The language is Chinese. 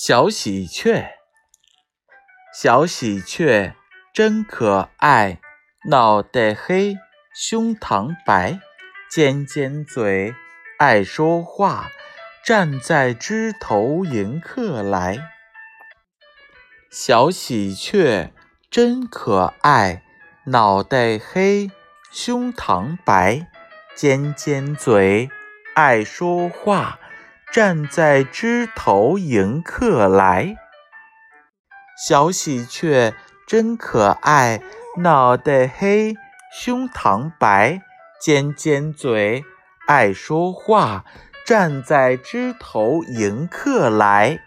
小喜鹊，小喜鹊真可爱，脑袋黑，胸膛白，尖尖嘴，爱说话，站在枝头迎客来。小喜鹊真可爱，脑袋黑，胸膛白，尖尖嘴，爱说话。站在枝头迎客来，小喜鹊真可爱，脑袋黑，胸膛白，尖尖嘴，爱说话。站在枝头迎客来。